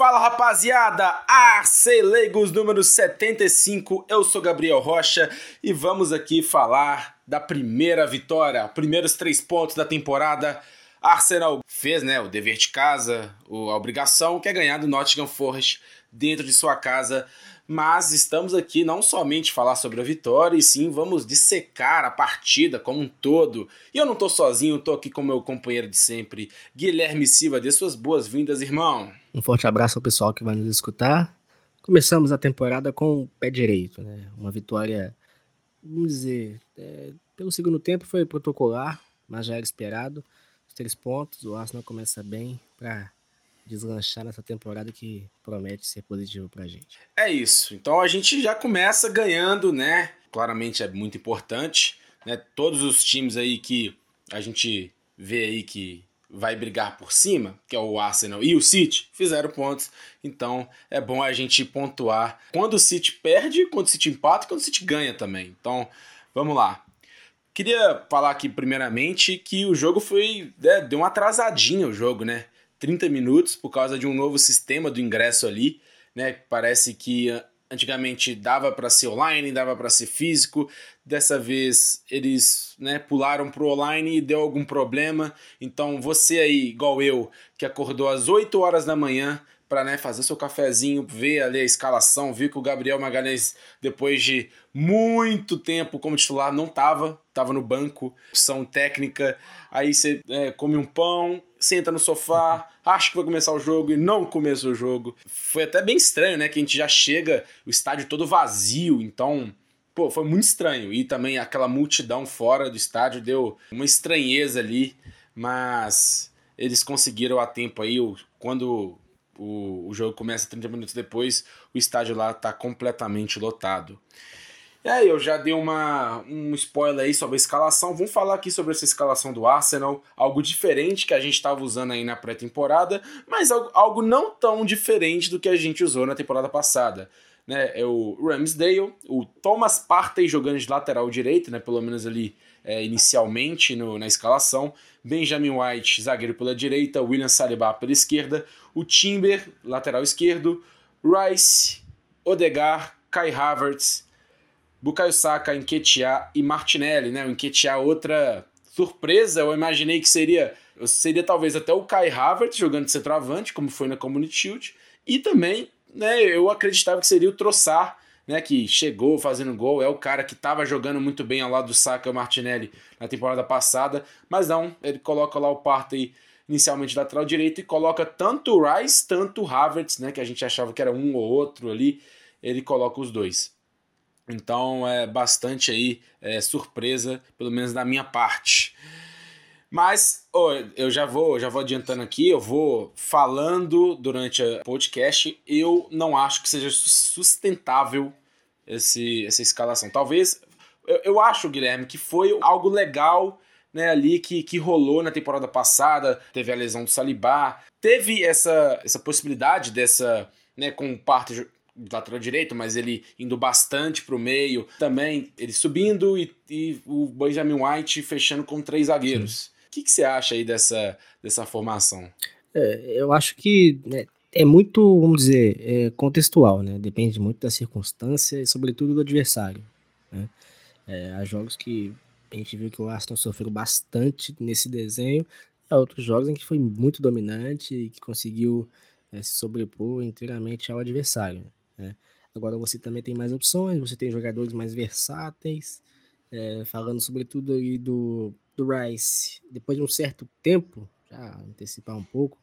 Fala rapaziada, Arcelegos número 75, eu sou Gabriel Rocha e vamos aqui falar da primeira vitória, primeiros três pontos da temporada. Arsenal fez né, o dever de casa, a obrigação que é ganhar do Nottingham Forest dentro de sua casa mas estamos aqui não somente falar sobre a vitória, e sim vamos dissecar a partida como um todo. E eu não estou sozinho, estou aqui com meu companheiro de sempre, Guilherme Silva. Dê suas boas-vindas, irmão. Um forte abraço ao pessoal que vai nos escutar. Começamos a temporada com o pé direito, né? Uma vitória, vamos dizer, é, pelo segundo tempo foi protocolar, mas já era esperado. Os três pontos, o Arsenal começa bem para deslanchar nessa temporada que promete ser positivo pra gente. É isso. Então a gente já começa ganhando, né? Claramente é muito importante, né? Todos os times aí que a gente vê aí que vai brigar por cima, que é o Arsenal e o City, fizeram pontos. Então é bom a gente pontuar quando o City perde, quando o City empata, quando o City ganha também. Então vamos lá. Queria falar aqui primeiramente que o jogo foi. Né, deu uma atrasadinha o jogo, né? 30 minutos por causa de um novo sistema do ingresso ali, né? Parece que antigamente dava para ser online, dava para ser físico. Dessa vez eles, né, pularam pro online e deu algum problema. Então você aí, igual eu, que acordou às 8 horas da manhã para né, fazer seu cafezinho, ver ali a escalação, ver que o Gabriel Magalhães, depois de muito tempo como titular, não tava, tava no banco, opção técnica. Aí você é, come um pão, senta no sofá, acha que vai começar o jogo e não começa o jogo. Foi até bem estranho, né? Que a gente já chega, o estádio todo vazio, então. Pô, foi muito estranho. E também aquela multidão fora do estádio deu uma estranheza ali, mas eles conseguiram a tempo aí, quando o, o jogo começa 30 minutos depois, o estádio lá está completamente lotado. E aí, eu já dei uma, um spoiler aí sobre a escalação. Vamos falar aqui sobre essa escalação do Arsenal, algo diferente que a gente estava usando aí na pré-temporada, mas algo, algo não tão diferente do que a gente usou na temporada passada. Né? É o Ramsdale, o Thomas Partey jogando de lateral direito, né? pelo menos ali é, inicialmente no, na escalação. Benjamin White, zagueiro pela direita, William Saliba pela esquerda, o Timber, lateral esquerdo, Rice, Odegar, Kai Havertz, Bukayo Saka, Enquetear e Martinelli, né? O Enquetear outra surpresa, eu imaginei que seria seria talvez até o Kai Havertz jogando de centroavante, como foi na Community Shield, e também, né, eu acreditava que seria o Troçar, né, que chegou fazendo gol, é o cara que estava jogando muito bem ao lado do Saka Martinelli na temporada passada, mas não, ele coloca lá o Partey inicialmente lateral direito e coloca tanto o Rice, tanto o Havertz, né, que a gente achava que era um ou outro ali, ele coloca os dois. Então é bastante aí é, surpresa, pelo menos da minha parte. Mas oh, eu já vou, já vou adiantando aqui, eu vou falando durante o podcast. Eu não acho que seja sustentável esse, essa escalação. Talvez eu, eu acho, Guilherme, que foi algo legal né, ali que, que rolou na temporada passada, teve a lesão do Salibá, teve essa, essa possibilidade dessa, né, com parte lateral direito, mas ele indo bastante para o meio, também ele subindo e, e, o Benjamin White fechando com três zagueiros. O que, que você acha aí dessa, dessa formação? É, eu acho que né, é muito, vamos dizer, é contextual, né? Depende muito da circunstância e, sobretudo, do adversário. Né? É, há jogos que a gente viu que o Aston sofreu bastante nesse desenho, há outros jogos em que foi muito dominante e que conseguiu é, se sobrepor inteiramente ao adversário. Né? Agora você também tem mais opções, você tem jogadores mais versáteis, é, falando sobretudo aí do, do Rice. Depois de um certo tempo, já antecipar um pouco,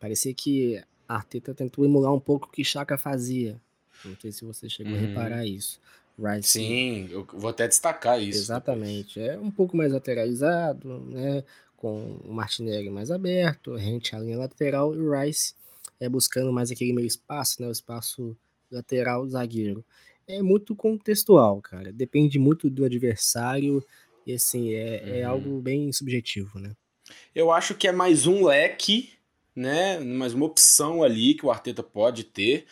parecia que Arteta tentou emular um pouco o que Chaka fazia. Não sei se você chegou uhum. a reparar isso. Rice, Sim, eu vou até destacar isso. Exatamente. É um pouco mais lateralizado, né? Com o Martinelli mais aberto, a gente a linha lateral e o Rice é buscando mais aquele meio espaço, né? O espaço lateral zagueiro. É muito contextual, cara. Depende muito do adversário e assim, é, é uhum. algo bem subjetivo, né? Eu acho que é mais um leque, né? Mais uma opção ali que o Arteta pode ter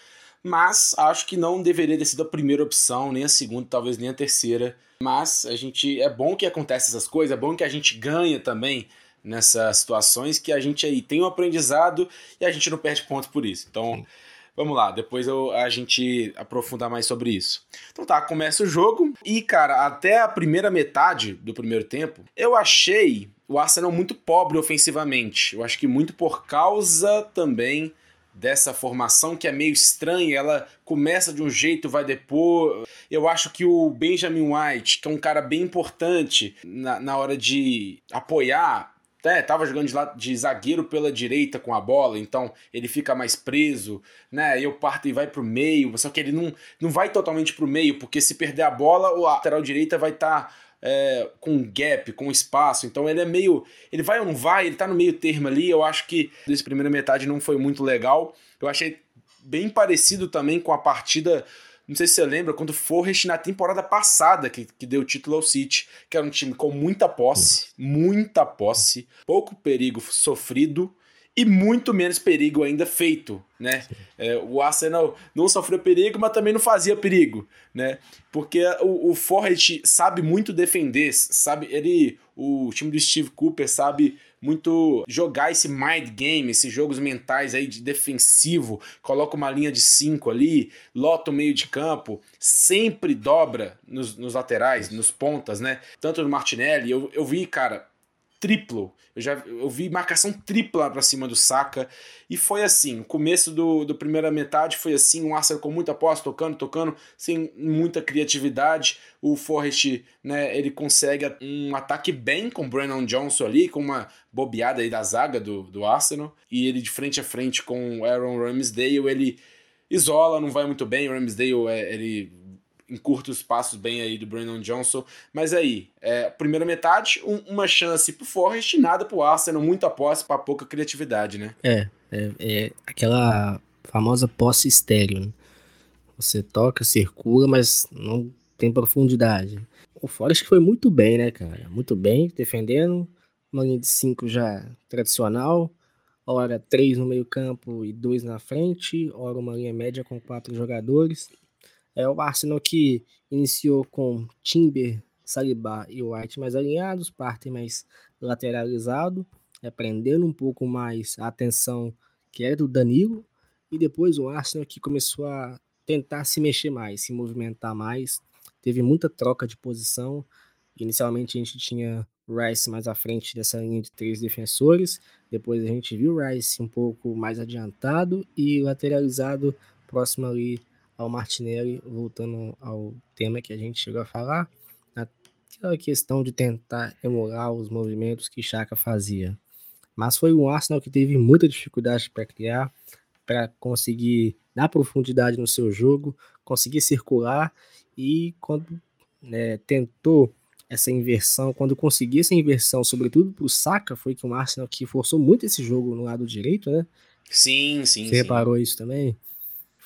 mas acho que não deveria ter sido a primeira opção, nem a segunda, talvez nem a terceira. Mas a gente é bom que acontece essas coisas, é bom que a gente ganha também nessas situações que a gente aí tem um aprendizado e a gente não perde ponto por isso. Então, Sim. vamos lá, depois eu, a gente aprofundar mais sobre isso. Então tá, começa o jogo e, cara, até a primeira metade do primeiro tempo, eu achei o Arsenal muito pobre ofensivamente. Eu acho que muito por causa também dessa formação que é meio estranha, ela começa de um jeito, vai depois. Eu acho que o Benjamin White, que é um cara bem importante na, na hora de apoiar, né, tava jogando de, lado, de zagueiro pela direita com a bola, então ele fica mais preso, né? E o parto e vai pro meio, só que ele não, não vai totalmente pro meio, porque se perder a bola, o lateral direita vai estar tá é, com gap, com espaço. Então ele é meio. Ele vai ou não vai, ele tá no meio termo ali. Eu acho que dessa primeira metade não foi muito legal. Eu achei bem parecido também com a partida. Não sei se você lembra, quando o Forrest na temporada passada, que, que deu o título ao City, que era um time com muita posse, muita posse, pouco perigo sofrido, e muito menos perigo ainda feito, né? É, o Arsenal não sofreu perigo, mas também não fazia perigo, né? Porque o, o Forrest sabe muito defender, sabe? Ele, o time do Steve Cooper sabe muito jogar esse mind game, esses jogos mentais aí de defensivo, coloca uma linha de cinco ali, lota o meio de campo, sempre dobra nos, nos laterais, nos pontas, né? Tanto no Martinelli, eu, eu vi, cara, triplo. Eu já eu vi marcação tripla para cima do Saka. E foi assim: o começo do, do primeira metade foi assim: um Arsenal com muita posse, tocando, tocando, sem muita criatividade. O Forrest, né, ele consegue um ataque bem com o Brennan Johnson ali, com uma bobeada aí da zaga do, do Arsenal. E ele de frente a frente com o Aaron Ramsdale, ele isola, não vai muito bem. O Ramsdale, é, ele em curtos passos bem aí do Brandon Johnson. Mas aí, é, primeira metade, um, uma chance pro Forrest, nada pro Arsenal, muita posse para pouca criatividade, né? É, é, é, aquela famosa posse estéreo. Né? Você toca, circula, mas não tem profundidade. O Forrest foi muito bem, né, cara? Muito bem, defendendo. Uma linha de 5 já tradicional. Hora 3 no meio campo e 2 na frente. Hora uma linha média com quatro jogadores. É o Arsenal que iniciou com Timber, Saliba e White mais alinhados, partem mais lateralizado, é, prendendo um pouco mais a atenção que era do Danilo, e depois o Arsenal que começou a tentar se mexer mais, se movimentar mais, teve muita troca de posição. Inicialmente a gente tinha Rice mais à frente dessa linha de três defensores, depois a gente viu Rice um pouco mais adiantado e lateralizado próximo ali ao Martinelli, voltando ao tema que a gente chegou a falar, aquela questão de tentar emular os movimentos que Chaka fazia. Mas foi o Arsenal que teve muita dificuldade para criar, para conseguir dar profundidade no seu jogo, conseguir circular e quando né, tentou essa inversão, quando conseguiu essa inversão, sobretudo para o Saka, foi que o Arsenal que forçou muito esse jogo no lado direito, né? Sim, sim. Você sim. reparou isso também?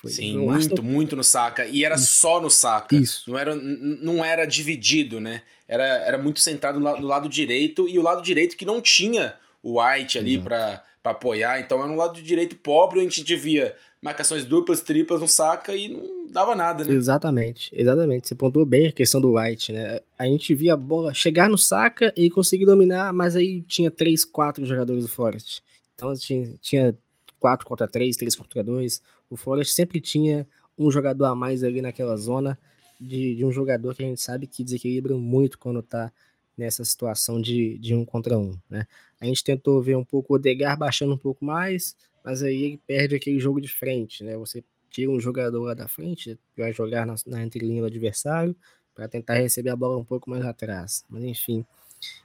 Foi Sim, muito, muito no saca. E era Isso. só no saca. Isso. Não era, não era dividido, né? Era, era muito centrado no lado, no lado direito e o lado direito que não tinha o White ali para apoiar. Então era um lado direito pobre, a gente devia marcações duplas, triplas no saca e não dava nada, né? Exatamente, exatamente. Você pontuou bem a questão do White, né? A gente via a bola chegar no saca e conseguir dominar, mas aí tinha três, quatro jogadores do Forest. Então tinha, tinha 4 contra 3, 3 contra 2. O Forest sempre tinha um jogador a mais ali naquela zona de, de um jogador que a gente sabe que desequilibra muito quando tá nessa situação de, de um contra um, né? A gente tentou ver um pouco o Odegar baixando um pouco mais, mas aí ele perde aquele jogo de frente, né? Você tira um jogador lá da frente, vai jogar na, na entrelinha do adversário, para tentar receber a bola um pouco mais atrás. Mas enfim,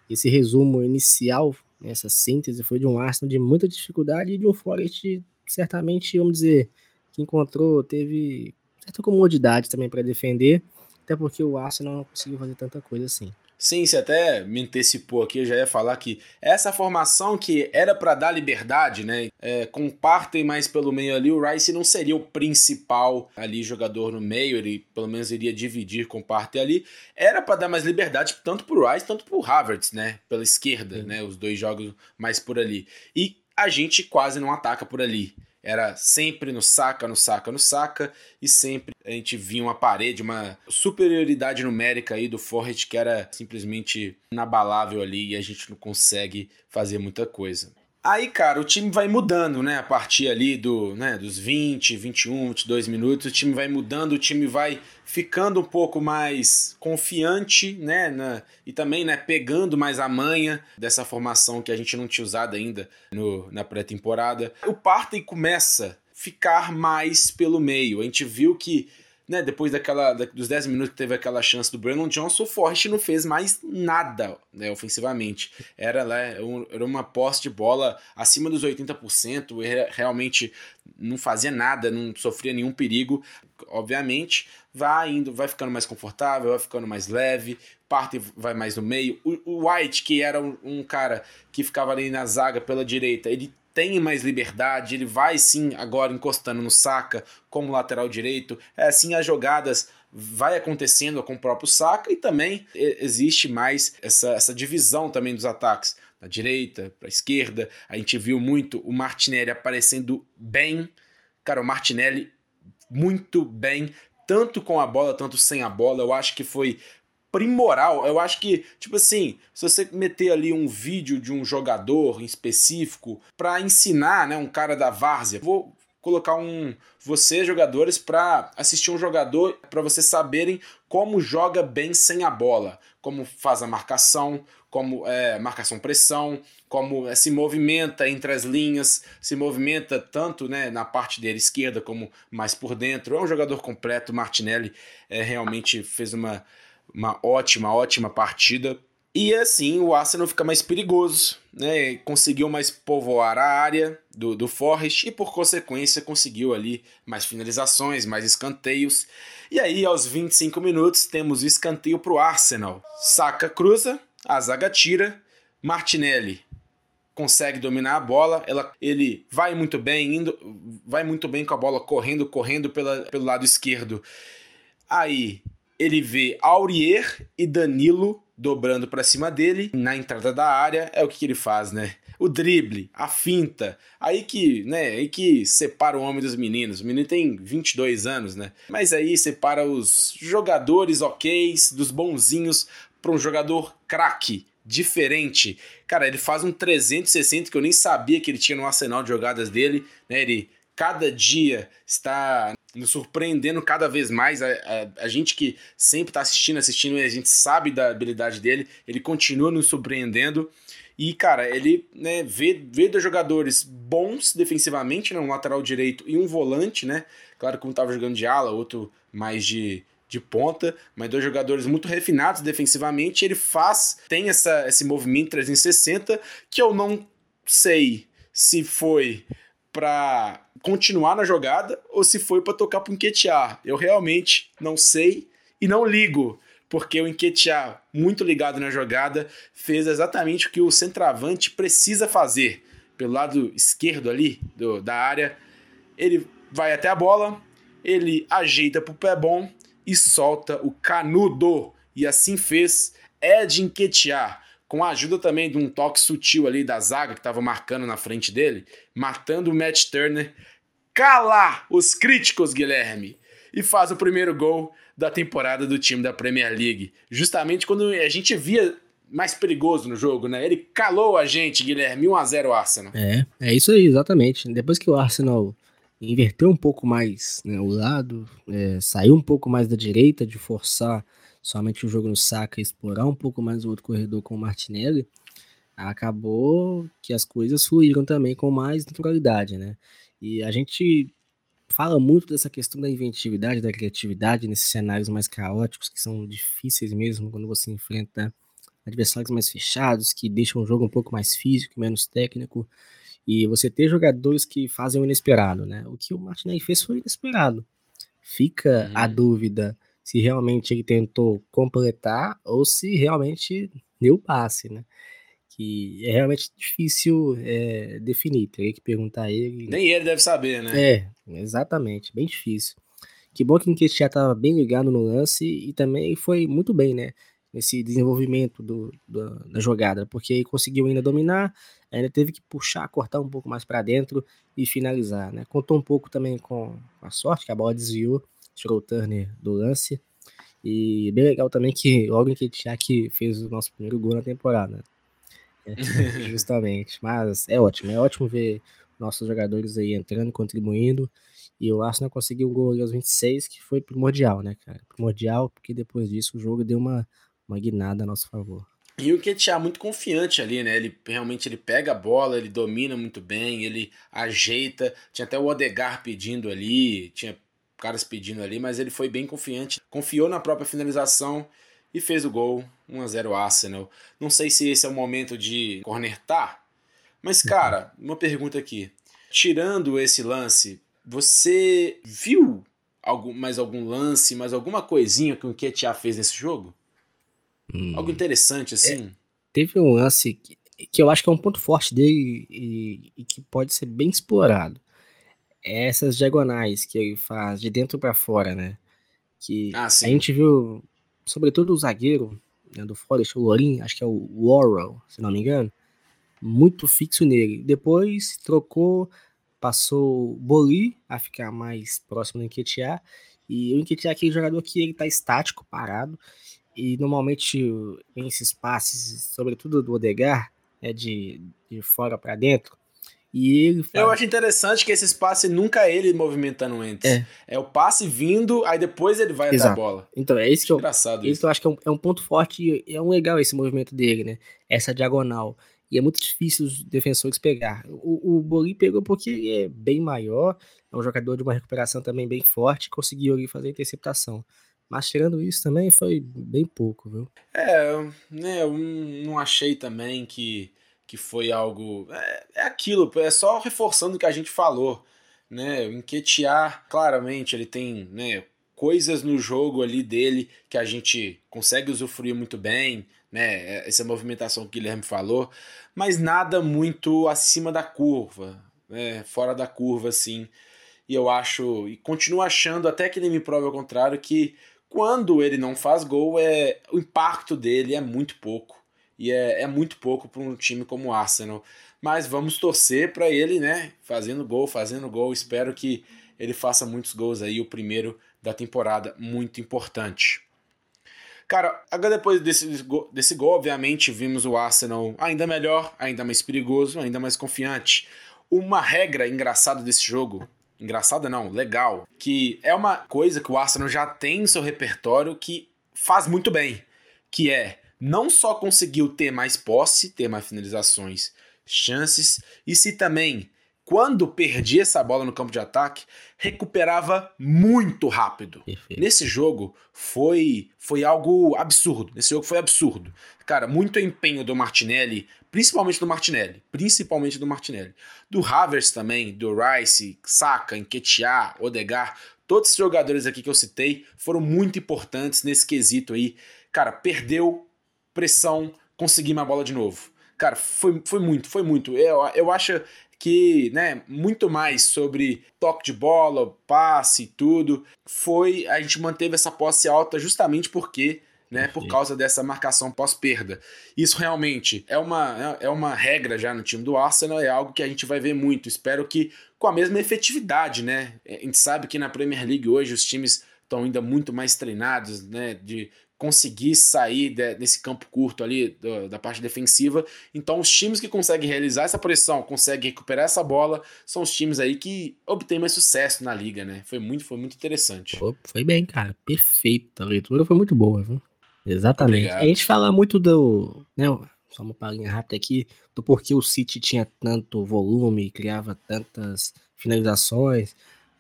esse resumo inicial essa síntese foi de um Arsenal de muita dificuldade e de um Forest certamente, vamos dizer, que encontrou, teve certa comodidade também para defender, até porque o Arsenal não conseguiu fazer tanta coisa assim. Sim, você até me antecipou aqui, eu já ia falar que essa formação que era para dar liberdade, né? É, com Partey mais pelo meio ali, o Rice não seria o principal ali jogador no meio, ele pelo menos iria dividir com ali. Era para dar mais liberdade tanto pro Rice, tanto pro Havertz, né? Pela esquerda, né? Os dois jogos mais por ali. E a gente quase não ataca por ali. Era sempre no saca, no saca, no saca, e sempre a gente via uma parede, uma superioridade numérica aí do Forrest que era simplesmente inabalável ali e a gente não consegue fazer muita coisa. Aí, cara, o time vai mudando, né? A partir ali do, né, dos 20, 21, 22 minutos, o time vai mudando, o time vai ficando um pouco mais confiante, né? Na, e também, né, pegando mais a manha dessa formação que a gente não tinha usado ainda no, na pré-temporada. O Partey começa a ficar mais pelo meio. A gente viu que né, depois daquela, dos 10 minutos que teve aquela chance do Brandon Johnson, o Forrest não fez mais nada né, ofensivamente. Era, né, era uma posse de bola acima dos 80%, realmente não fazia nada, não sofria nenhum perigo. Obviamente, vai indo, vai ficando mais confortável, vai ficando mais leve, parte vai mais no meio. O, o White, que era um, um cara que ficava ali na zaga pela direita, ele tem mais liberdade, ele vai sim agora encostando no saca como lateral direito. É assim as jogadas vai acontecendo com o próprio saca e também existe mais essa, essa divisão também dos ataques da direita para a esquerda. A gente viu muito o Martinelli aparecendo bem. Cara, o Martinelli muito bem, tanto com a bola, tanto sem a bola. Eu acho que foi primoral. Eu acho que, tipo assim, se você meter ali um vídeo de um jogador em específico para ensinar, né, um cara da várzea, vou colocar um você jogadores para assistir um jogador para vocês saberem como joga bem sem a bola, como faz a marcação, como é, marcação pressão, como é, se movimenta entre as linhas, se movimenta tanto né, na parte dele esquerda como mais por dentro. É um jogador completo. Martinelli é, realmente fez uma uma ótima, ótima partida. E assim o Arsenal fica mais perigoso, né? Conseguiu mais povoar a área do, do Forest e, por consequência, conseguiu ali mais finalizações, mais escanteios. E aí, aos 25 minutos, temos o escanteio para o Arsenal. Saca cruza, a zaga tira, Martinelli consegue dominar a bola, ela, ele vai muito bem, indo, vai muito bem com a bola correndo, correndo pela, pelo lado esquerdo. Aí ele vê Aurier e Danilo dobrando para cima dele na entrada da área. É o que, que ele faz, né? O drible, a finta, aí que, né, aí que separa o homem dos meninos. O menino tem 22 anos, né? Mas aí separa os jogadores oks dos bonzinhos para um jogador craque, diferente. Cara, ele faz um 360 que eu nem sabia que ele tinha no arsenal de jogadas dele, né? Ele cada dia está nos surpreendendo cada vez mais. A, a, a gente que sempre está assistindo, assistindo, e a gente sabe da habilidade dele, ele continua nos surpreendendo. E, cara, ele né, vê, vê dois jogadores bons defensivamente, né, um lateral direito e um volante, né? Claro que um estava jogando de ala, outro mais de, de ponta, mas dois jogadores muito refinados defensivamente. Ele faz, tem essa, esse movimento 360 que eu não sei se foi para continuar na jogada ou se foi para tocar para o Enquetear. Eu realmente não sei e não ligo, porque o Enquetear, muito ligado na jogada, fez exatamente o que o centroavante precisa fazer. Pelo lado esquerdo ali do, da área, ele vai até a bola, ele ajeita para o pé bom e solta o canudo. E assim fez Ed Enquetear com a ajuda também de um toque sutil ali da zaga que estava marcando na frente dele, matando o Matt Turner calar os críticos, Guilherme, e faz o primeiro gol da temporada do time da Premier League. Justamente quando a gente via mais perigoso no jogo, né? Ele calou a gente, Guilherme, 1 a 0 Arsenal. É, é isso aí, exatamente. Depois que o Arsenal inverteu um pouco mais né, o lado, é, saiu um pouco mais da direita, de forçar somente o jogo no saca, explorar um pouco mais o outro corredor com o Martinelli, acabou que as coisas fluíram também com mais naturalidade, né? E a gente fala muito dessa questão da inventividade, da criatividade nesses cenários mais caóticos, que são difíceis mesmo quando você enfrenta adversários mais fechados, que deixam o jogo um pouco mais físico, menos técnico, e você ter jogadores que fazem o inesperado, né? O que o Martinelli fez foi inesperado. Fica a uhum. dúvida se realmente ele tentou completar ou se realmente deu passe, né? Que é realmente difícil é, definir. Teria que perguntar a ele. Nem ele deve saber, né? É, exatamente, bem difícil. Que bom que o Nketiah estava bem ligado no lance e também foi muito bem, né? Nesse desenvolvimento do, do, da jogada, porque ele conseguiu ainda dominar, ainda teve que puxar, cortar um pouco mais para dentro e finalizar, né? Contou um pouco também com a sorte, que a bola desviou, tirou o Turner do lance. E bem legal também que logo em que que fez o nosso primeiro gol na temporada. É, justamente. Mas é ótimo, é ótimo ver nossos jogadores aí entrando, contribuindo. E o Arsenal conseguiu um gol aos 26, que foi primordial, né, cara? Primordial, porque depois disso o jogo deu uma, uma guinada a nosso favor. E o Ketia muito confiante ali, né? Ele realmente ele pega a bola, ele domina muito bem, ele ajeita. Tinha até o Odegar pedindo ali, tinha caras pedindo ali, mas ele foi bem confiante, confiou na própria finalização e fez o gol. 1 a 0 Arsenal. Não sei se esse é o momento de cornetar, mas cara, uma pergunta aqui. Tirando esse lance, você viu algum, mais algum lance, mais alguma coisinha que o Ketia fez nesse jogo? Hum. Algo interessante, assim. É, teve um lance que, que, eu acho que é um ponto forte dele e, e, que pode ser bem explorado. É essas diagonais que ele faz de dentro para fora, né? Que ah, a gente viu, sobretudo o zagueiro né, do Forest, o Lorin, acho que é o Warrell, se não me engano, muito fixo nele. Depois trocou, passou Boli a ficar mais próximo do Enquetear. E o Enquetear é aquele jogador que ele tá estático, parado, e normalmente esses passes, sobretudo do Odegar, é de, de fora para dentro. E. Eu acho interessante que esse passe nunca é ele movimentando antes. É. é o passe vindo, aí depois ele vai Exato. até a bola. Então, é isso que eu, Engraçado isso. que eu acho que é um, é um ponto forte e é um legal esse movimento dele, né? Essa diagonal. E é muito difícil os defensores pegar. O, o Boli pegou porque ele é bem maior, é um jogador de uma recuperação também bem forte, conseguiu ali fazer a interceptação. Mas tirando isso também foi bem pouco, viu? É, né, eu não achei também que, que foi algo. É, é aquilo, é só reforçando o que a gente falou. Né? O Enquetear, claramente, ele tem né, coisas no jogo ali dele que a gente consegue usufruir muito bem, né? Essa movimentação que o Guilherme falou, mas nada muito acima da curva, né? Fora da curva, assim. E eu acho, e continuo achando, até que ele me prove ao contrário, que quando ele não faz gol, é, o impacto dele é muito pouco. E é, é muito pouco para um time como o Arsenal. Mas vamos torcer para ele, né? Fazendo gol, fazendo gol. Espero que ele faça muitos gols aí, o primeiro da temporada, muito importante. Cara, agora depois desse, desse gol, obviamente, vimos o Arsenal ainda melhor, ainda mais perigoso, ainda mais confiante. Uma regra engraçada desse jogo engraçada não, legal, que é uma coisa que o Arsenal já tem no seu repertório que faz muito bem, que é não só conseguiu ter mais posse, ter mais finalizações, chances, e se também quando perdia essa bola no campo de ataque, recuperava muito rápido. Perfeito. Nesse jogo foi foi algo absurdo. Nesse jogo foi absurdo. Cara, muito empenho do Martinelli, principalmente do Martinelli, principalmente do Martinelli. Do Havers também, do Rice, Saka, Enquetear, Odegar, todos esses jogadores aqui que eu citei foram muito importantes nesse quesito aí. Cara, perdeu pressão, conseguimos a bola de novo. Cara, foi, foi muito, foi muito. Eu, eu acho que, né, muito mais sobre toque de bola, passe e tudo, foi a gente manteve essa posse alta justamente porque né, por causa dessa marcação pós-perda. Isso realmente é uma, é uma regra já no time do Arsenal, é algo que a gente vai ver muito. Espero que com a mesma efetividade, né? A gente sabe que na Premier League hoje os times estão ainda muito mais treinados, né, de conseguir sair de, desse campo curto ali do, da parte defensiva. Então, os times que conseguem realizar essa pressão, conseguem recuperar essa bola, são os times aí que obtêm mais sucesso na liga, né? Foi muito, foi muito interessante. foi bem, cara. Perfeito. A leitura foi muito boa, viu? Exatamente. Obrigado. A gente fala muito do. Né, só uma palhinha rápida aqui, do porquê o City tinha tanto volume, criava tantas finalizações.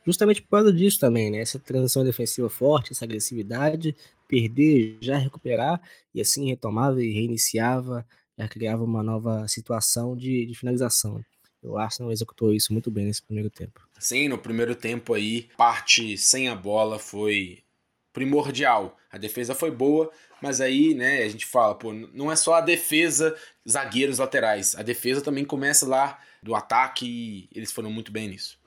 Justamente por causa disso também, né? Essa transição defensiva forte, essa agressividade, perder, já recuperar, e assim retomava e reiniciava, já criava uma nova situação de, de finalização. O Arsenal executou isso muito bem nesse primeiro tempo. Sim, no primeiro tempo aí, parte sem a bola foi primordial. A defesa foi boa, mas aí, né, a gente fala, pô, não é só a defesa, zagueiros laterais. A defesa também começa lá do ataque e eles foram muito bem nisso.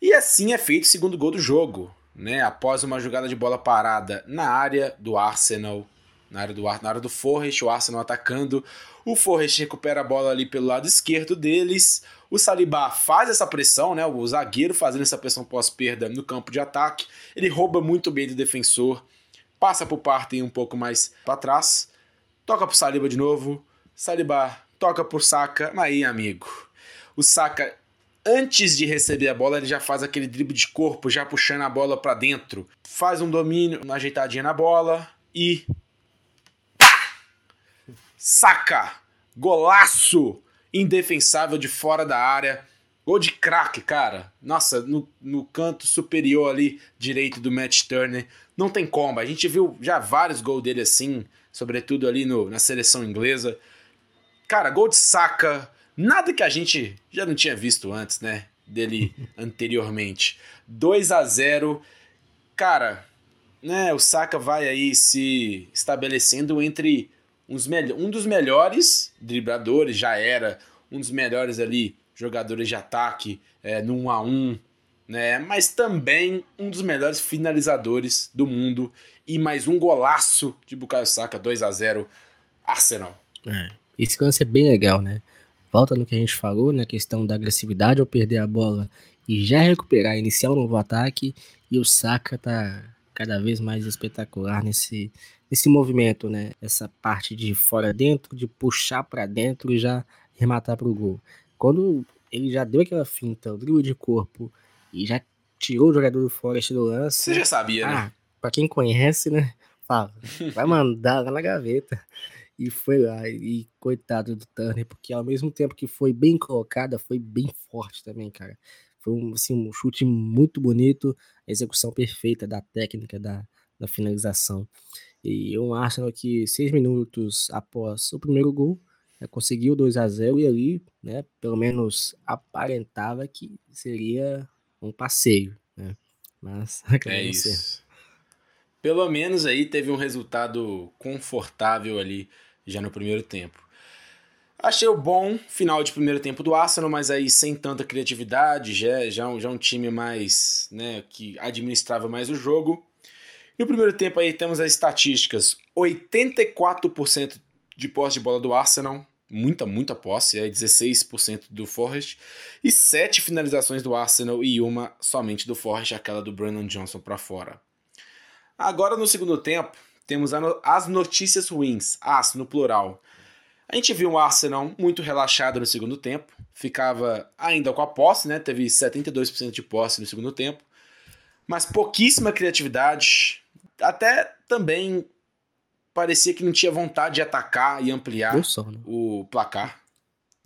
E assim é feito o segundo gol do jogo né, após uma jogada de bola parada na área do Arsenal, na área do, na área do Forrest, o Arsenal atacando. O Forrest recupera a bola ali pelo lado esquerdo deles. O Saliba faz essa pressão, né? O zagueiro fazendo essa pressão pós-perda no campo de ataque. Ele rouba muito bem do defensor. Passa pro Partey um pouco mais para trás. Toca pro Saliba de novo. Saliba toca pro Saka. Aí, amigo. O Saka antes de receber a bola, ele já faz aquele drible de corpo, já puxando a bola para dentro. Faz um domínio, uma ajeitadinha na bola e saca! Golaço! Indefensável de fora da área. Gol de craque, cara. Nossa, no, no canto superior ali direito do Matt Turner. Não tem como. A gente viu já vários gols dele assim, sobretudo ali no, na seleção inglesa. Cara, gol de saca. Nada que a gente já não tinha visto antes, né? Dele anteriormente. 2 a 0 Cara, né? O Saka vai aí se estabelecendo entre uns um dos melhores dribladores, já era um dos melhores ali jogadores de ataque é, no 1 a 1 né? Mas também um dos melhores finalizadores do mundo e mais um golaço de Bukayo Saka 2 a 0 Arsenal. É, esse lance é bem legal, né? Volta no que a gente falou, na né? questão da agressividade ao perder a bola e já recuperar, iniciar um novo ataque, e o Saka tá cada vez mais espetacular nesse, nesse movimento, né? Essa parte de fora dentro, de puxar para dentro e já rematar para o gol. Quando ele já deu aquela finta, o drible de corpo e já tirou o jogador do Forest do lance. Você já sabia, né? ah, né? Pra quem conhece, né? Fala, vai mandar lá na gaveta. E foi lá, e coitado do Turner, porque ao mesmo tempo que foi bem colocada, foi bem forte também, cara. Foi um, assim, um chute muito bonito, a execução perfeita da técnica, da, da finalização. E um Arsenal que seis minutos após o primeiro gol né, conseguiu 2 a 0 e ali, né, pelo menos aparentava que seria um passeio, né? Mas é isso. Pelo menos aí teve um resultado confortável ali já no primeiro tempo. Achei o bom final de primeiro tempo do Arsenal, mas aí sem tanta criatividade, já, já, já um time mais, né, que administrava mais o jogo. No primeiro tempo aí temos as estatísticas: 84% de posse de bola do Arsenal, muita, muita posse, é 16% do Forrest, e 7 finalizações do Arsenal e uma somente do Forrest, aquela do Brandon Johnson para fora. Agora no segundo tempo, temos as notícias ruins, as no plural. A gente viu um Arsenal muito relaxado no segundo tempo, ficava ainda com a posse, né? Teve 72% de posse no segundo tempo, mas pouquíssima criatividade, até também parecia que não tinha vontade de atacar e ampliar o placar.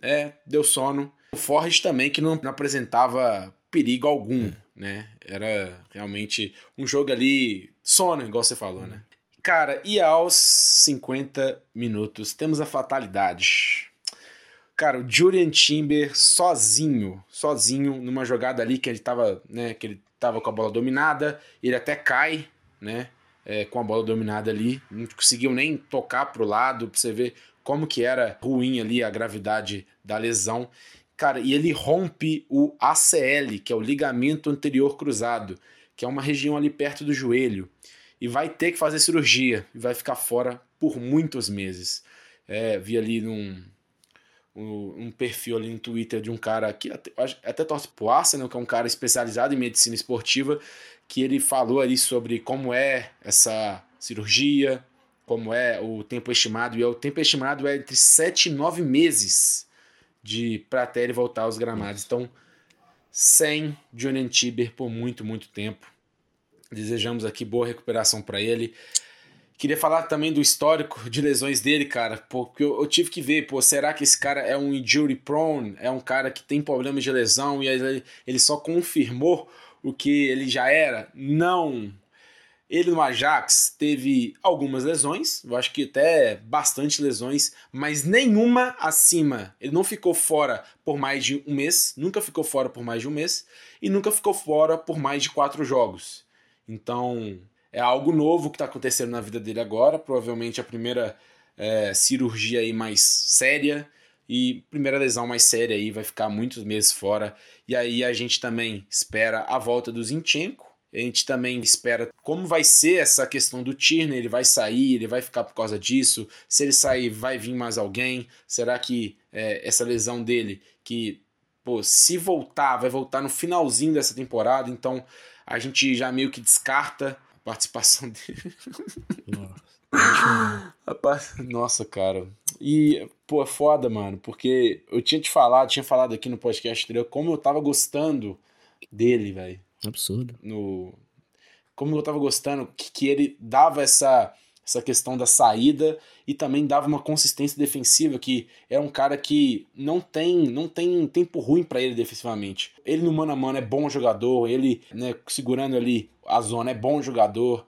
É, deu sono. O Forrest também, que não apresentava perigo algum, né? Era realmente um jogo ali, sono, igual você falou, né? Cara, e aos 50 minutos, temos a fatalidade. Cara, o Julian Timber sozinho, sozinho, numa jogada ali que ele tava, né, que ele tava com a bola dominada, ele até cai, né? é, com a bola dominada ali, não conseguiu nem tocar pro lado, pra você ver como que era ruim ali a gravidade da lesão. Cara, e ele rompe o ACL, que é o ligamento anterior cruzado, que é uma região ali perto do joelho, e vai ter que fazer cirurgia, e vai ficar fora por muitos meses. É, vi ali num, um, perfil ali no Twitter de um cara que até, até torce pro Arsenal, que é um cara especializado em medicina esportiva, que ele falou ali sobre como é essa cirurgia, como é o tempo estimado, e o tempo estimado é entre 7 e 9 meses de para até ele voltar aos gramados. Então, sem Johnny Tiber por muito, muito tempo. Desejamos aqui boa recuperação para ele. Queria falar também do histórico de lesões dele, cara, porque eu, eu, tive que ver, pô, será que esse cara é um injury prone? É um cara que tem problemas de lesão e ele, ele só confirmou o que ele já era? Não. Ele no Ajax teve algumas lesões, eu acho que até bastante lesões, mas nenhuma acima. Ele não ficou fora por mais de um mês, nunca ficou fora por mais de um mês, e nunca ficou fora por mais de quatro jogos. Então é algo novo que está acontecendo na vida dele agora, provavelmente a primeira é, cirurgia aí mais séria e primeira lesão mais séria aí vai ficar muitos meses fora. E aí a gente também espera a volta do Zinchenko. A gente também espera como vai ser essa questão do Tierney, ele vai sair, ele vai ficar por causa disso. Se ele sair, vai vir mais alguém? Será que é, essa lesão dele, que pô, se voltar, vai voltar no finalzinho dessa temporada, então a gente já meio que descarta a participação dele. Nossa, Nossa cara. E, pô, é foda, mano, porque eu tinha te falado, tinha falado aqui no podcast anterior como eu tava gostando dele, velho. Absurdo. No, como eu tava gostando que, que ele dava essa, essa questão da saída e também dava uma consistência defensiva que era um cara que não tem não tem tempo ruim para ele defensivamente. Ele no mano a mano é bom jogador, ele né, segurando ali a zona é bom jogador.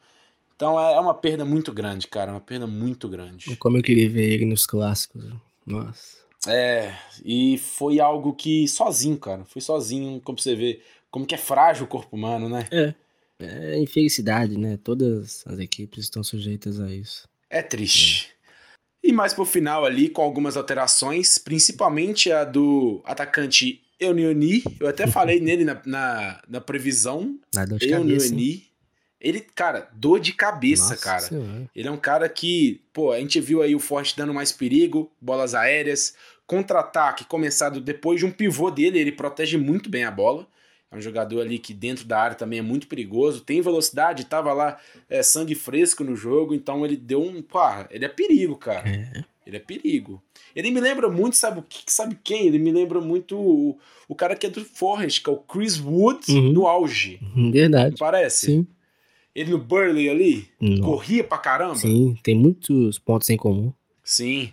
Então é, é uma perda muito grande, cara, uma perda muito grande. Como eu queria ver ele nos clássicos. Nossa. É, e foi algo que sozinho, cara, foi sozinho, como você vê, como que é frágil o corpo humano, né? É. É infelicidade, né? Todas as equipes estão sujeitas a isso. É triste. É. E mais pro final ali, com algumas alterações, principalmente a do atacante Eunioni. Eu até falei nele na, na, na previsão. Na dor de cabeça. Ele, cara, dor de cabeça, Nossa cara. Senhora. Ele é um cara que, pô, a gente viu aí o Forte dando mais perigo, bolas aéreas, contra-ataque começado depois de um pivô dele, ele protege muito bem a bola. É um jogador ali que dentro da área também é muito perigoso, tem velocidade, tava lá é, sangue fresco no jogo, então ele deu um. Pá, ele é perigo, cara. É. Ele é perigo. Ele me lembra muito, sabe o que? Sabe quem? Ele me lembra muito o, o cara que é do Forrest, que é o Chris Wood uhum. no auge. Uhum, verdade. Não parece? Sim. Ele no Burley ali, corria pra caramba. Sim, tem muitos pontos em comum. Sim.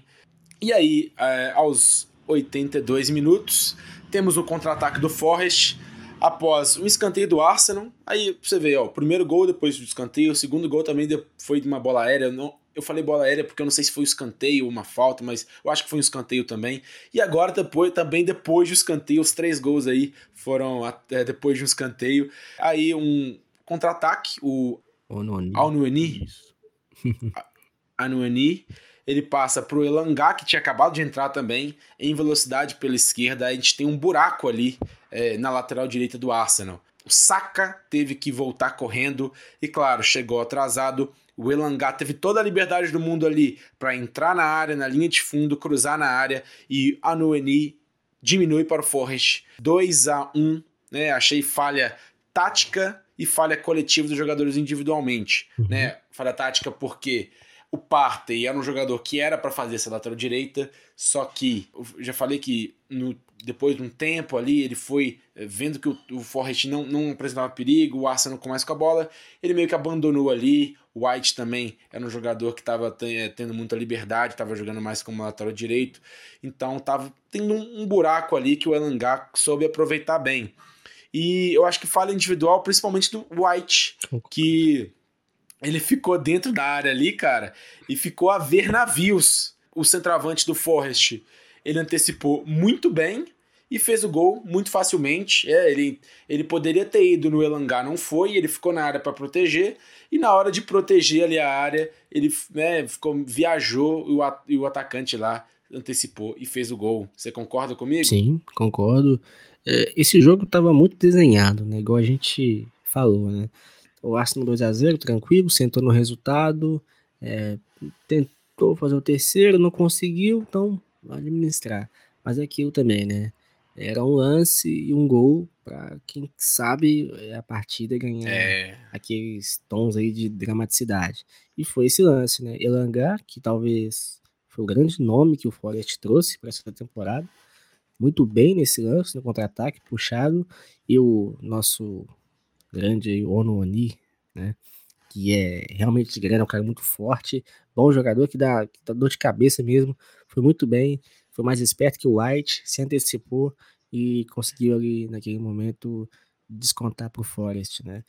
E aí, é, aos 82 minutos, temos o contra-ataque do Forrest após um escanteio do Arsenal. Aí você vê, ó, o primeiro gol depois do escanteio, o segundo gol também foi de uma bola aérea. Não, eu falei bola aérea porque eu não sei se foi um escanteio ou uma falta, mas eu acho que foi um escanteio também. E agora depois, também depois do escanteio, os três gols aí foram é, depois de um escanteio. Aí um contra-ataque, o Anuani. Anuani ele passa pro Elangá, que tinha acabado de entrar também, em velocidade pela esquerda. A gente tem um buraco ali é, na lateral direita do Arsenal. O Saka teve que voltar correndo e, claro, chegou atrasado. O Elangá teve toda a liberdade do mundo ali para entrar na área, na linha de fundo, cruzar na área e a Noeni diminui para o Forrest 2 a 1 né? Achei falha tática e falha coletiva dos jogadores individualmente, uhum. né? Falha tática porque o Partey era um jogador que era para fazer essa lateral direita, só que eu já falei que no, depois de um tempo ali ele foi eh, vendo que o, o Forrest não, não apresentava perigo, o Arsenal começa com a bola, ele meio que abandonou ali. O White também era um jogador que estava eh, tendo muita liberdade, estava jogando mais como lateral direito, então estava tendo um, um, buraco ali que o Elangá soube aproveitar bem. E eu acho que falha individual, principalmente do White, que ele ficou dentro da área ali, cara, e ficou a ver navios. O centroavante do Forest, ele antecipou muito bem e fez o gol muito facilmente. É, ele, ele poderia ter ido no Elangá, não foi, ele ficou na área para proteger, e na hora de proteger ali a área, ele né, ficou, viajou e o, e o atacante lá antecipou e fez o gol. Você concorda comigo? Sim, concordo. É, esse jogo estava muito desenhado, né? Igual a gente falou, né? O Arsenal 2 a 0 tranquilo, sentou no resultado, é, tentou fazer o terceiro, não conseguiu, então administrar. Mas é aquilo também, né? Era um lance e um gol para quem sabe é, a partida ganhar é. aqueles tons aí de dramaticidade. E foi esse lance, né? Elangar, que talvez foi o grande nome que o Forest trouxe para essa temporada. Muito bem nesse lance, no contra-ataque, puxado. E o nosso grande Ono Oni, né? Que é realmente grande, é um cara muito forte, bom jogador, que dá, que dá dor de cabeça mesmo. Foi muito bem, foi mais esperto que o White, se antecipou e conseguiu ali naquele momento descontar pro Forest, né?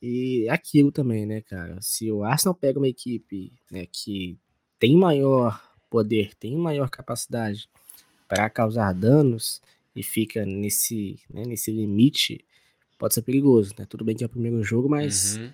E aquilo também, né, cara? Se o Arsenal pega uma equipe né, que tem maior poder, tem maior capacidade para causar danos e fica nesse, né, nesse limite pode ser perigoso, né? Tudo bem que é o primeiro jogo, mas uhum.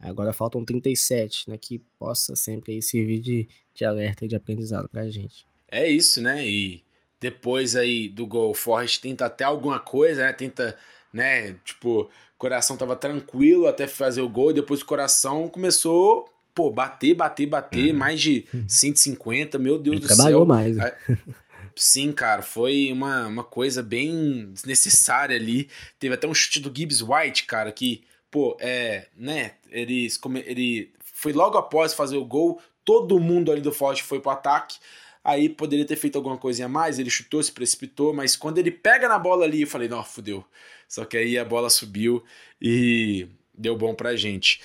agora faltam 37, né? Que possa sempre aí servir de, de alerta e de aprendizado pra gente. É isso, né? E depois aí do gol, o Forrest tenta até alguma coisa, né? Tenta né? Tipo, o coração tava tranquilo até fazer o gol, e depois o coração começou, pô, bater, bater, bater, uhum. mais de 150, meu Deus Ele do trabalhou céu. mais. Sim, cara, foi uma, uma coisa bem desnecessária ali. Teve até um chute do Gibbs White, cara, que, pô, é, né, ele, ele foi logo após fazer o gol, todo mundo ali do Forte foi pro ataque. Aí poderia ter feito alguma coisinha a mais, ele chutou, se precipitou, mas quando ele pega na bola ali, eu falei, não, fudeu. Só que aí a bola subiu e deu bom pra gente.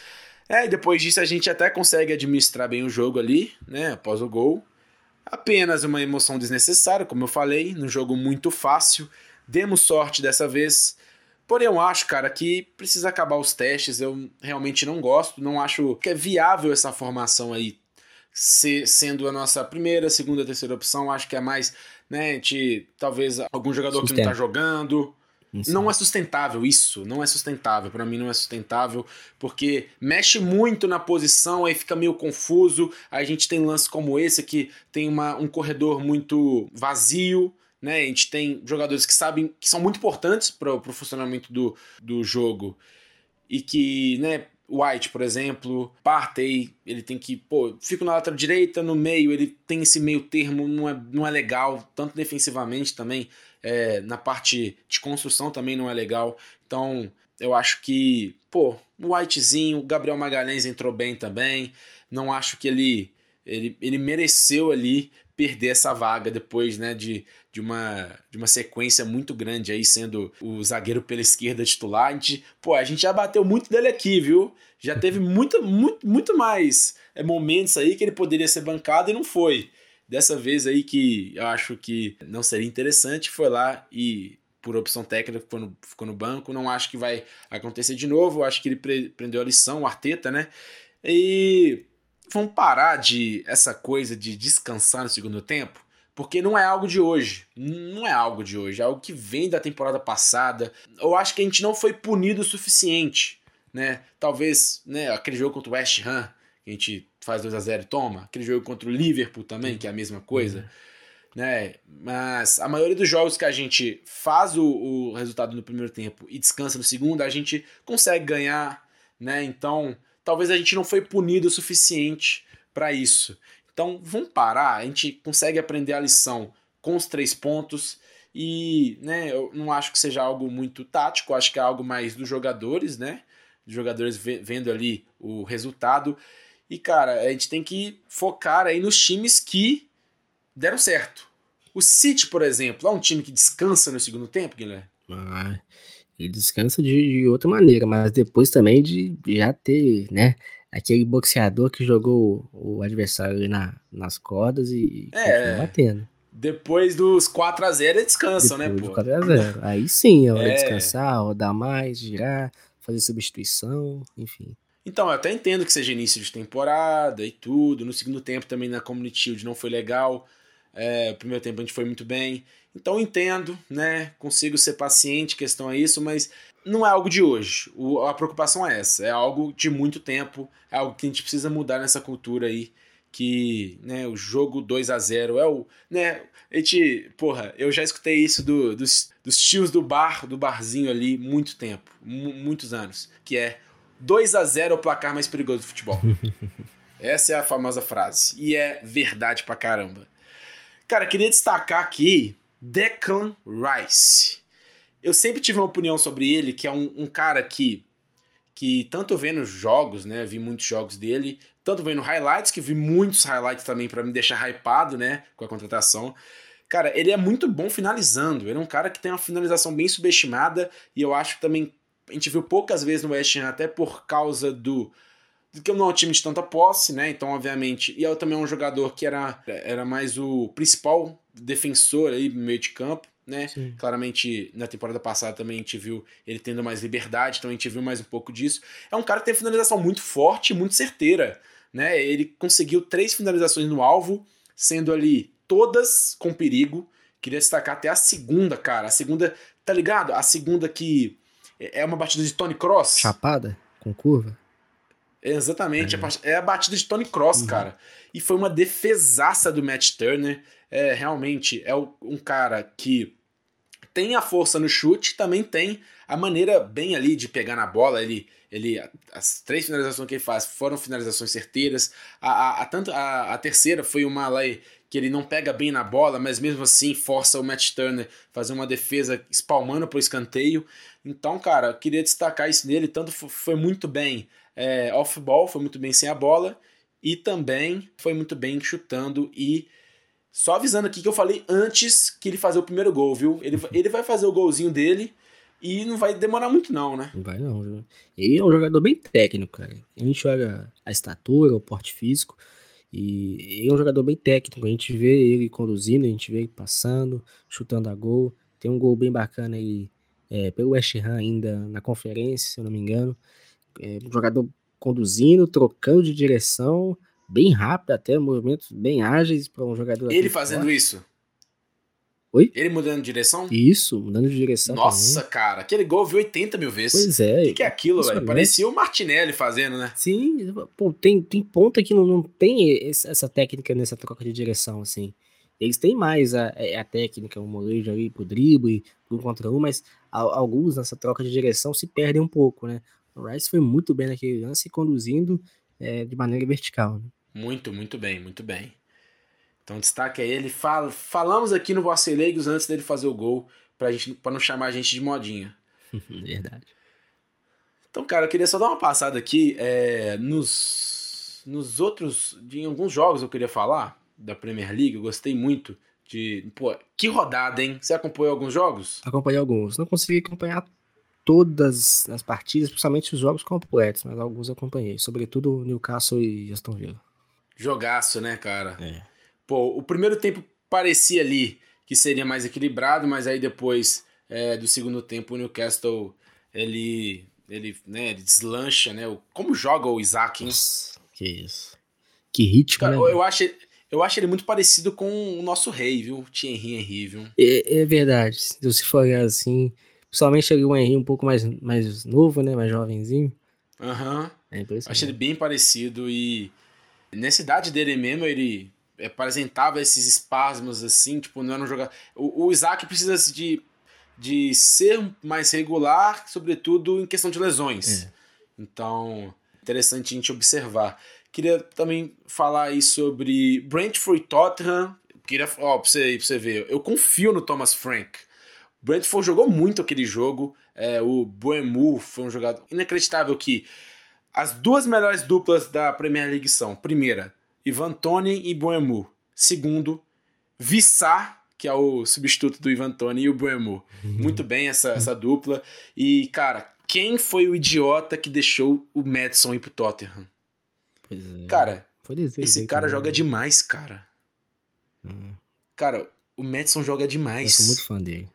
É, depois disso a gente até consegue administrar bem o jogo ali, né, após o gol. Apenas uma emoção desnecessária, como eu falei, num jogo muito fácil. Demos sorte dessa vez. Porém, eu acho, cara, que precisa acabar os testes. Eu realmente não gosto, não acho que é viável essa formação aí se, sendo a nossa primeira, segunda, terceira opção, acho que é mais, né, de talvez algum jogador Sustenta. que não tá jogando. Isso. Não é sustentável isso, não é sustentável. Para mim não é sustentável, porque mexe muito na posição, aí fica meio confuso. Aí a gente tem lances como esse que tem uma, um corredor muito vazio, né? A gente tem jogadores que sabem que são muito importantes para o funcionamento do, do jogo e que, né, White, por exemplo, Partey, ele tem que, pô, fico na lateral direita, no meio, ele tem esse meio termo, não é, não é legal, tanto defensivamente também, é, na parte de construção também não é legal. Então, eu acho que, pô, o Whitezinho, o Gabriel Magalhães entrou bem também, não acho que ele, ele, ele mereceu ali perder essa vaga depois, né, de, de, uma, de uma sequência muito grande aí, sendo o zagueiro pela esquerda titular. A gente, pô, a gente já bateu muito dele aqui, viu? Já teve muito, muito, muito mais é, momentos aí que ele poderia ser bancado e não foi. Dessa vez aí que eu acho que não seria interessante, foi lá e por opção técnica ficou no, ficou no banco. Não acho que vai acontecer de novo. Acho que ele pre, prendeu a lição, o Arteta, né? E vamos parar de essa coisa de descansar no segundo tempo, porque não é algo de hoje. Não é algo de hoje, é algo que vem da temporada passada. Eu acho que a gente não foi punido o suficiente, né? Talvez, né, aquele jogo contra o West Ham, a gente faz 2 a 0 e toma, aquele jogo contra o Liverpool também, que é a mesma coisa. Uhum. Né? Mas a maioria dos jogos que a gente faz o, o resultado no primeiro tempo e descansa no segundo, a gente consegue ganhar, né? Então, talvez a gente não foi punido o suficiente para isso. Então vamos parar, a gente consegue aprender a lição com os três pontos e né, eu não acho que seja algo muito tático, acho que é algo mais dos jogadores, né? Dos jogadores vendo ali o resultado. E cara, a gente tem que focar aí nos times que deram certo. O City, por exemplo, é um time que descansa no segundo tempo, Guilherme? Ah, ele descansa de, de, outra maneira, mas depois também de já ter, né? Aquele boxeador que jogou o adversário na, nas cordas e é, batendo. Depois dos 4x0 ele descansa, né, depois né, pô? 4x0. Aí sim, é hora é. descansar, rodar mais, girar, fazer substituição, enfim. Então, eu até entendo que seja início de temporada e tudo. No segundo tempo também na Community Shield não foi legal. É, o primeiro tempo a gente foi muito bem. Então entendo, né? Consigo ser paciente questão a isso, mas não é algo de hoje. O, a preocupação é essa, é algo de muito tempo, é algo que a gente precisa mudar nessa cultura aí. Que né, o jogo 2 a 0 é o. Né, a gente, porra, eu já escutei isso do, dos, dos tios do bar, do barzinho ali, muito tempo, muitos anos. Que é 2 a 0 é o placar mais perigoso do futebol. Essa é a famosa frase. E é verdade pra caramba. Cara, queria destacar aqui Declan Rice. Eu sempre tive uma opinião sobre ele, que é um, um cara que, que tanto vendo jogos, né, vi muitos jogos dele, tanto vendo highlights, que vi muitos highlights também para me deixar hypado, né, com a contratação. Cara, ele é muito bom finalizando. Ele é um cara que tem uma finalização bem subestimada e eu acho que também a gente viu poucas vezes no West Ham até por causa do que não é um time de tanta posse, né? Então, obviamente, e eu também é um jogador que era, era mais o principal defensor aí no meio de campo, né? Sim. Claramente, na temporada passada também a gente viu ele tendo mais liberdade, então a gente viu mais um pouco disso. É um cara que tem finalização muito forte, muito certeira, né? Ele conseguiu três finalizações no alvo, sendo ali todas com perigo. Queria destacar até a segunda, cara. A segunda, tá ligado? A segunda que é uma batida de Tony Cross. Chapada? Com curva? Exatamente, é. é a batida de Tony Cross, uhum. cara. E foi uma defesaça do Matt Turner. É, realmente, é um cara que tem a força no chute, também tem a maneira bem ali de pegar na bola. Ele, ele as três finalizações que ele faz foram finalizações certeiras. A, a, a, tanto, a, a terceira foi uma lá que ele não pega bem na bola, mas mesmo assim força o Matt Turner fazer uma defesa espalmando para o escanteio. Então, cara, queria destacar isso nele. Tanto foi muito bem é, off-ball, foi muito bem sem a bola, e também foi muito bem chutando e só avisando aqui que eu falei antes que ele fazer o primeiro gol, viu? Ele, ele vai fazer o golzinho dele e não vai demorar muito, não, né? Não vai, não. Ele é um jogador bem técnico, cara. A gente olha a estatura, o porte físico. E ele é um jogador bem técnico. A gente vê ele conduzindo, a gente vê ele passando, chutando a gol. Tem um gol bem bacana aí é, pelo West Ham ainda na conferência, se eu não me engano. É, um jogador conduzindo, trocando de direção bem rápido até, movimentos bem ágeis para um jogador. Ele fazendo forte. isso? Oi? Ele mudando de direção? Isso, mudando de direção. Nossa, também. cara, aquele gol viu 80 mil vezes. Pois é. O que, que, é aquilo, velho? Parecia o Martinelli fazendo, né? Sim, pô, tem, tem ponta que não, não tem essa técnica nessa troca de direção, assim. Eles têm mais a, é, a técnica, o molejo ali pro drible, pro um contra um, mas alguns nessa troca de direção se perdem um pouco, né? O Rice foi muito bem naquele lance, conduzindo é, de maneira vertical. Né? Muito, muito bem, muito bem. Então destaque é ele. Fala, falamos aqui no Leigos antes dele fazer o gol, pra, gente, pra não chamar a gente de modinha. Verdade. Então, cara, eu queria só dar uma passada aqui é, nos, nos outros. Em alguns jogos eu queria falar da Premier League, eu gostei muito de. Pô, que rodada, hein? Você acompanhou alguns jogos? Acompanhei alguns. Não consegui acompanhar todas as partidas, principalmente os jogos completos, mas alguns acompanhei, sobretudo Newcastle e Aston Villa. Jogaço, né, cara? É. Pô, o primeiro tempo parecia ali que seria mais equilibrado, mas aí depois é, do segundo tempo o Newcastle ele ele, né, ele deslancha, né? Como joga o Isaac, hein? Nossa, que isso. Que ritmo, cara, né? Eu acho, eu acho ele muito parecido com o nosso rei, viu? Thierry Henry, viu? É, é verdade. Se você for assim, Principalmente o Henry um pouco mais, mais novo, né? Mais jovenzinho. Aham. Uhum. É Achei ele bem parecido e nessa idade dele mesmo, ele apresentava esses espasmos assim, tipo, não era um jogador. O, o Isaac precisa de, de ser mais regular, sobretudo em questão de lesões. É. Então, interessante a gente observar. Queria também falar aí sobre Brentford e Tottenham. Queria, ó, pra você, pra você ver, eu confio no Thomas Frank. Brentford jogou muito aquele jogo. É, o Boemu foi um jogador inacreditável que as duas melhores duplas da Premier League são: primeira, Ivan Toni e Boemu. Segundo, Vissar, que é o substituto do Ivan Toni e o Boemu. Muito bem essa, essa dupla. E, cara, quem foi o idiota que deixou o Madison ir pro Tottenham? É. Cara, esse cara joga demais, cara. Hum. Cara, o Madison joga demais. Eu sou muito fã dele.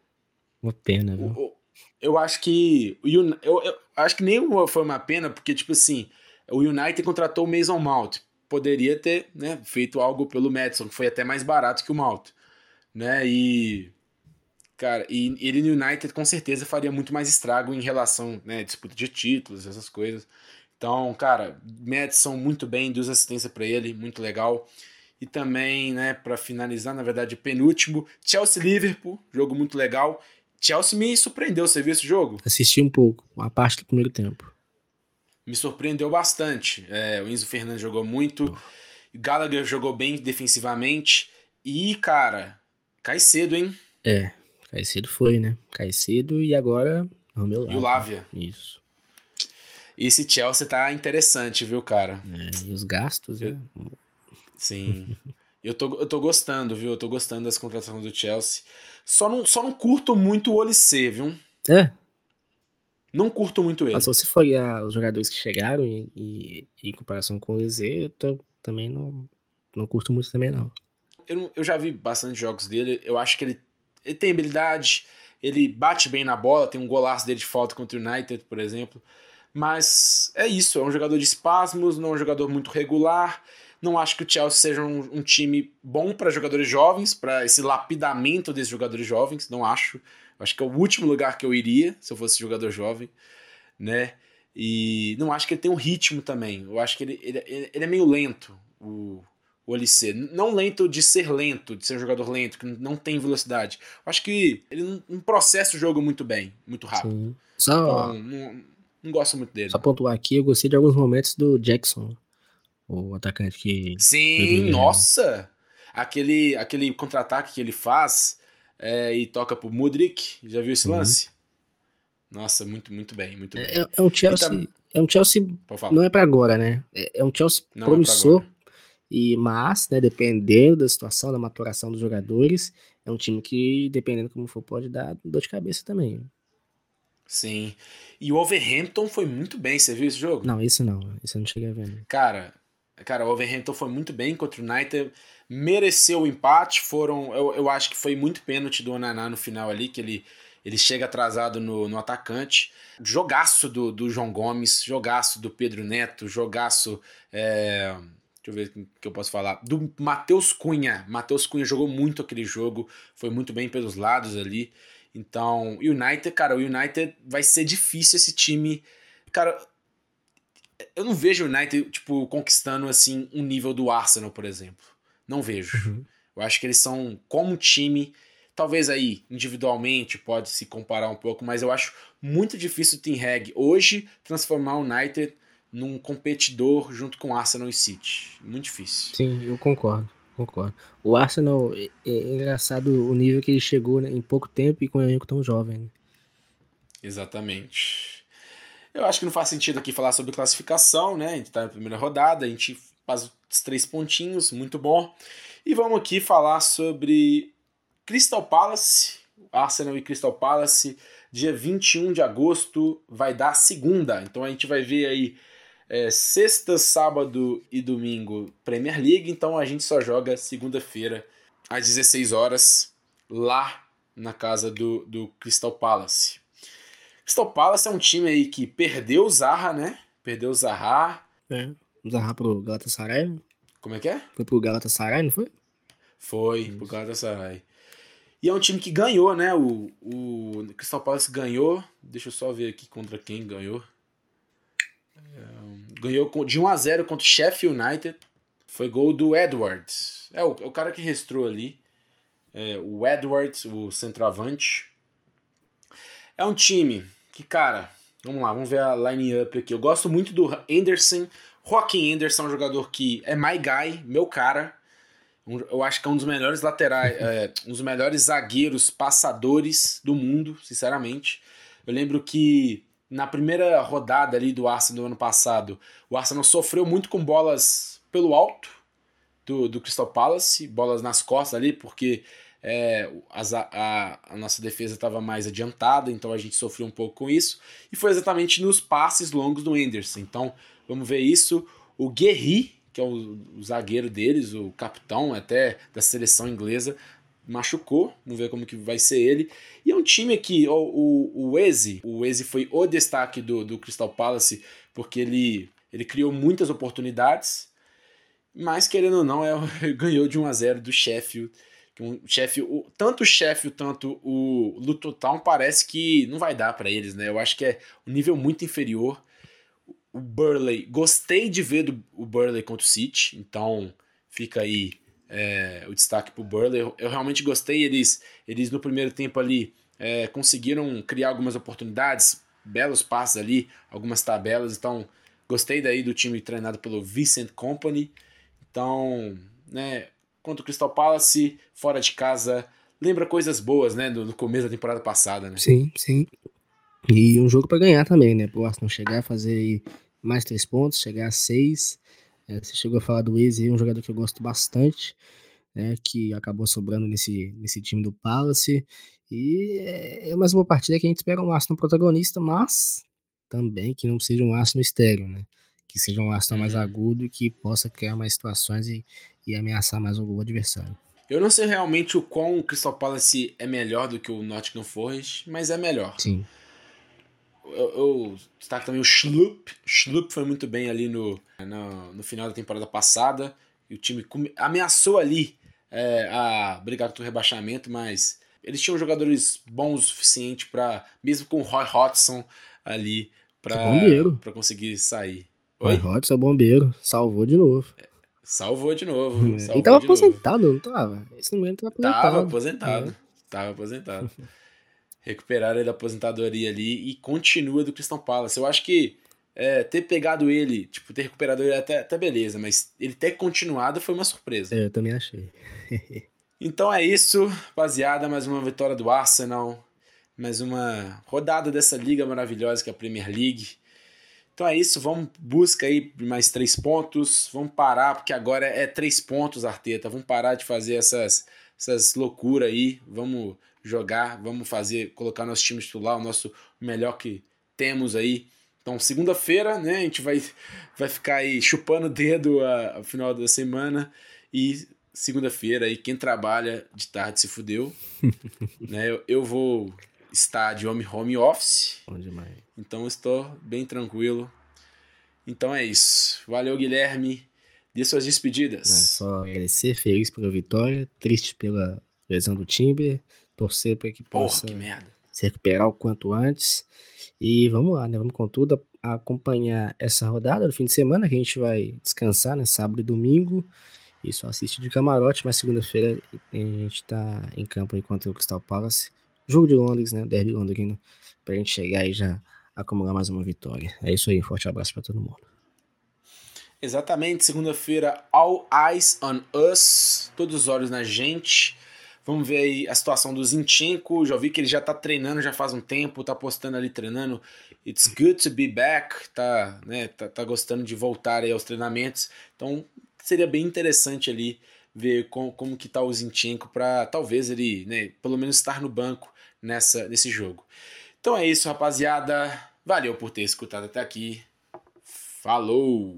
Uma pena, viu? Eu, eu acho que. Eu, eu, eu, acho que nem foi uma pena, porque, tipo assim, o United contratou o Mason Mount. Poderia ter né, feito algo pelo Madison, que foi até mais barato que o Mount. Né? E. Cara, e ele no United com certeza faria muito mais estrago em relação, né, disputa de títulos, essas coisas. Então, cara, Madison muito bem, duas assistências para ele, muito legal. E também, né, para finalizar, na verdade, penúltimo, Chelsea Liverpool, jogo muito legal. Chelsea me surpreendeu, você viu esse jogo? Assisti um pouco, uma parte do primeiro tempo. Me surpreendeu bastante. É, o Enzo Fernandes jogou muito, oh. Gallagher jogou bem defensivamente. E, cara, cai cedo, hein? É, cai cedo foi, né? Cai cedo e agora. Romeu E o Lávia. Isso. Esse Chelsea tá interessante, viu, cara? É, e os gastos, né? Sim. eu, tô, eu tô gostando, viu? Eu tô gostando das contratações do Chelsea. Só não, só não curto muito o Olissê, viu? É. Não curto muito ele. Mas se for olhar os jogadores que chegaram e, e, em comparação com o Olissê, eu tô, também não, não curto muito também, não. Eu, eu já vi bastante jogos dele. Eu acho que ele, ele tem habilidade, ele bate bem na bola, tem um golaço dele de falta contra o United, por exemplo. Mas é isso, é um jogador de espasmos, não é um jogador muito regular. Não acho que o Chelsea seja um, um time bom para jogadores jovens, para esse lapidamento desses jogadores jovens. Não acho. Acho que é o último lugar que eu iria se eu fosse jogador jovem, né? E não acho que ele tem um ritmo também. Eu acho que ele, ele, ele é meio lento, o, o. Não lento de ser lento, de ser um jogador lento, que não tem velocidade. Eu acho que ele não processa o jogo muito bem, muito rápido. Sim. Só... Então, não, não gosto muito dele. Só pontuar aqui, eu gostei de alguns momentos do Jackson, o atacante que. Sim, nossa! Aquele, aquele contra-ataque que ele faz é, e toca pro Mudrik. Já viu esse uhum. lance? Nossa, muito, muito bem, muito bem. É, é um Chelsea. Tá... É um Chelsea. Não é para agora, né? É, é, um Chelsea não é promissor. É e, mas, né, dependendo da situação, da maturação dos jogadores, é um time que, dependendo como for, pode dar dor de cabeça também. Sim. E o Overhampton foi muito bem, você viu esse jogo? Não, esse não. Esse eu não cheguei a ver. Né? Cara, cara, o Overhampton foi muito bem contra o United mereceu o empate. Foram, eu, eu acho que foi muito pênalti do Onaná no final ali, que ele, ele chega atrasado no, no atacante. Jogaço do, do João Gomes, jogaço do Pedro Neto, jogaço. É, deixa eu ver o que eu posso falar. Do Matheus Cunha. Matheus Cunha jogou muito aquele jogo, foi muito bem pelos lados ali. Então, United, cara, o United vai ser difícil esse time. Cara, eu não vejo o United, tipo, conquistando, assim, um nível do Arsenal, por exemplo. Não vejo. Uhum. Eu acho que eles são, como time, talvez aí, individualmente, pode se comparar um pouco, mas eu acho muito difícil o Team Hag hoje transformar o United num competidor junto com Arsenal e City. Muito difícil. Sim, eu concordo. Concordo. O Arsenal é, é engraçado o nível que ele chegou né, em pouco tempo e com um elenco tão jovem. Né? Exatamente. Eu acho que não faz sentido aqui falar sobre classificação, né? A gente tá na primeira rodada, a gente faz os três pontinhos, muito bom. E vamos aqui falar sobre Crystal Palace, Arsenal e Crystal Palace, dia 21 de agosto, vai dar segunda. Então a gente vai ver aí é, sexta, sábado e domingo Premier League. Então a gente só joga segunda-feira às 16 horas lá na casa do, do Crystal Palace. Crystal Palace é um time aí que perdeu o Zaha, né? Perdeu o Zaha. É. Zaha pro Galatasaray. Como é que é? Foi pro Galatasaray, não foi? Foi, Isso. pro Galatasaray. E é um time que ganhou, né? O, o Crystal Palace ganhou. Deixa eu só ver aqui contra quem ganhou. Ganhou de 1 a 0 contra o Sheffield United. Foi gol do Edwards. É o, é o cara que restrou ali. É, o Edwards, o centroavante. É um time que, cara, vamos lá, vamos ver a line-up aqui. Eu gosto muito do Anderson. Joaquim Anderson é um jogador que é my guy, meu cara. Eu acho que é um dos melhores laterais, é, um dos melhores zagueiros passadores do mundo, sinceramente. Eu lembro que na primeira rodada ali do Arsenal do ano passado, o Arsenal sofreu muito com bolas pelo alto do, do Crystal Palace, bolas nas costas ali, porque é, a, a, a, nossa defesa estava mais adiantada, então a gente sofreu um pouco com isso. E foi exatamente nos passes longos do Anderson. Então Vamos ver isso. O Guerri, que é o, o zagueiro deles, o capitão até da seleção inglesa, machucou. Vamos ver como que vai ser ele. E é um time que o, o, o Eze, o Eze foi o destaque do, do Crystal Palace, porque ele, ele criou muitas oportunidades, mas querendo ou não, é, ganhou de 1 a 0 do Sheffield. Um Sheffield, tanto o Sheffield, tanto o Luton Town parece que não vai dar para eles, né? Eu acho que é um nível muito inferior o Burley, gostei de ver do, o Burley contra o City, então fica aí é, o destaque pro Burley. Eu, eu, realmente gostei, eles, eles no primeiro tempo ali é, conseguiram criar algumas oportunidades, belos passes ali, algumas tabelas, então gostei daí do time treinado pelo Vincent Company. Então, né, contra o Crystal Palace, fora de casa, lembra coisas boas, né, do, do começo da temporada passada, né? Sim, sim. E um jogo para ganhar também, né? Pro Arsenal chegar a fazer mais três pontos, chegar a seis. É, você chegou a falar do Eze, um jogador que eu gosto bastante, né, que acabou sobrando nesse, nesse time do Palace. E é, é mais uma partida que a gente espera um Arsenal protagonista, mas também que não seja um Arsenal estéreo, né? Que seja um Arsenal mais uhum. agudo e que possa criar mais situações e, e ameaçar mais o adversário. Eu não sei realmente o quão o Crystal Palace é melhor do que o Nottingham Forest, mas é melhor. Sim eu, eu destaco também o Schlupp. Schlupp foi muito bem ali no, no, no final da temporada passada. E o time ameaçou ali é, a brigar contra o rebaixamento, mas eles tinham jogadores bons o suficiente para, mesmo com o Roy Hodgson ali, para conseguir sair. Oi? Roy Hodgson é bombeiro, salvou de novo. Salvou de novo. É. Salvou e tava de novo. aposentado, não tava? Esse momento tava aposentado. Tava aposentado. É. Tava aposentado. Recuperaram ele da aposentadoria ali e continua do Crystal Palace. Eu acho que é, ter pegado ele, tipo, ter recuperado ele até, até beleza, mas ele ter continuado foi uma surpresa. É, eu também achei. então é isso, rapaziada. Mais uma vitória do Arsenal. Mais uma rodada dessa liga maravilhosa que é a Premier League. Então é isso, vamos busca aí mais três pontos. Vamos parar, porque agora é três pontos, Arteta. Vamos parar de fazer essas, essas loucuras aí. Vamos jogar, vamos fazer, colocar nosso time titular, o nosso melhor que temos aí. Então, segunda-feira, né, a gente vai, vai ficar aí chupando o dedo ao final da semana e segunda-feira aí quem trabalha de tarde se fudeu, né? Eu, eu vou estar de home home office. Bom demais. Então estou bem tranquilo. Então é isso. Valeu, Guilherme. Dê suas despedidas. É só agradecer, feliz pela vitória, triste pela lesão do Timber, torcer para que possa Porra, que se recuperar o quanto antes. E vamos lá, né? Vamos com tudo acompanhar essa rodada do fim de semana, que a gente vai descansar, né? Sábado e domingo. E só assiste de camarote, mas segunda-feira a gente tá em campo enquanto o Crystal Palace. Jogo de Londres, né? Derby londrino, pra gente chegar e já acumular mais uma vitória. É isso aí, um forte abraço para todo mundo. Exatamente, segunda-feira, All Eyes on Us, todos os olhos na gente. Vamos ver aí a situação do Zinchenko. Já vi que ele já tá treinando já faz um tempo, tá postando ali treinando. It's good to be back, tá, né, tá, tá gostando de voltar aí aos treinamentos. Então seria bem interessante ali ver com, como que tá o Zinchenko para talvez ele, né, pelo menos estar no banco nessa nesse jogo. Então é isso, rapaziada. Valeu por ter escutado até aqui. Falou!